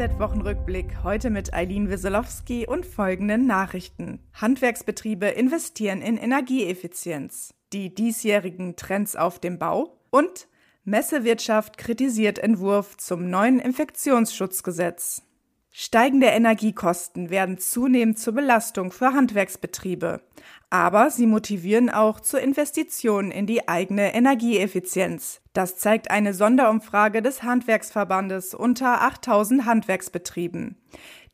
DHZ-Wochenrückblick heute mit Eileen Wieselowski und folgenden Nachrichten. Handwerksbetriebe investieren in Energieeffizienz. Die diesjährigen Trends auf dem Bau und Messewirtschaft kritisiert Entwurf zum neuen Infektionsschutzgesetz. Steigende Energiekosten werden zunehmend zur Belastung für Handwerksbetriebe. Aber sie motivieren auch zur Investition in die eigene Energieeffizienz. Das zeigt eine Sonderumfrage des Handwerksverbandes unter 8000 Handwerksbetrieben.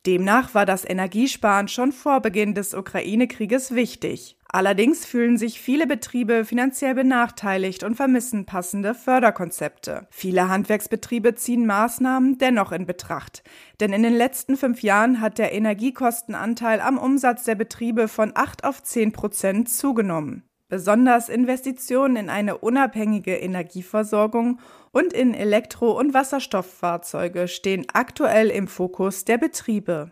Demnach war das Energiesparen schon vor Beginn des Ukraine-Krieges wichtig. Allerdings fühlen sich viele Betriebe finanziell benachteiligt und vermissen passende Förderkonzepte. Viele Handwerksbetriebe ziehen Maßnahmen dennoch in Betracht, denn in den letzten fünf Jahren hat der Energiekostenanteil am Umsatz der Betriebe von 8 auf 10 Prozent zugenommen. Besonders Investitionen in eine unabhängige Energieversorgung und in Elektro- und Wasserstofffahrzeuge stehen aktuell im Fokus der Betriebe.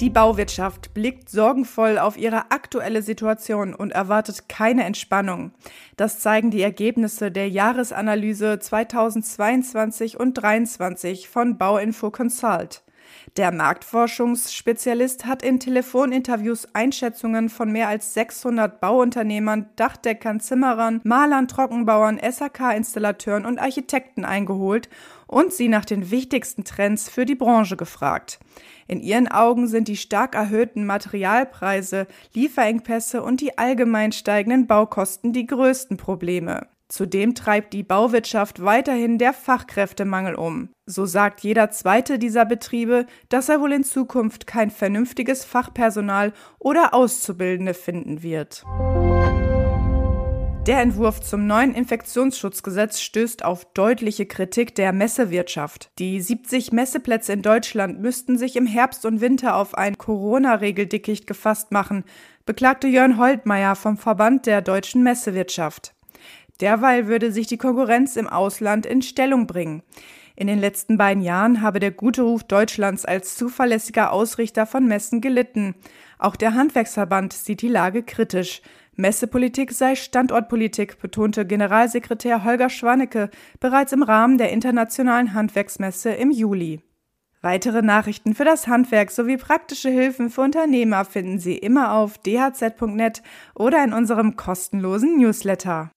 Die Bauwirtschaft blickt sorgenvoll auf ihre aktuelle Situation und erwartet keine Entspannung. Das zeigen die Ergebnisse der Jahresanalyse 2022 und 2023 von Bauinfo Consult. Der Marktforschungsspezialist hat in Telefoninterviews Einschätzungen von mehr als 600 Bauunternehmern, Dachdeckern, Zimmerern, Malern, Trockenbauern, SAK-Installateuren und Architekten eingeholt und sie nach den wichtigsten Trends für die Branche gefragt. In ihren Augen sind die stark erhöhten Materialpreise, Lieferengpässe und die allgemein steigenden Baukosten die größten Probleme. Zudem treibt die Bauwirtschaft weiterhin der Fachkräftemangel um. So sagt jeder zweite dieser Betriebe, dass er wohl in Zukunft kein vernünftiges Fachpersonal oder Auszubildende finden wird. Der Entwurf zum neuen Infektionsschutzgesetz stößt auf deutliche Kritik der Messewirtschaft. Die 70 Messeplätze in Deutschland müssten sich im Herbst und Winter auf ein Corona-Regeldickicht gefasst machen, beklagte Jörn Holtmeier vom Verband der deutschen Messewirtschaft. Derweil würde sich die Konkurrenz im Ausland in Stellung bringen. In den letzten beiden Jahren habe der gute Ruf Deutschlands als zuverlässiger Ausrichter von Messen gelitten. Auch der Handwerksverband sieht die Lage kritisch. Messepolitik sei Standortpolitik, betonte Generalsekretär Holger Schwannecke bereits im Rahmen der Internationalen Handwerksmesse im Juli. Weitere Nachrichten für das Handwerk sowie praktische Hilfen für Unternehmer finden Sie immer auf dhz.net oder in unserem kostenlosen Newsletter.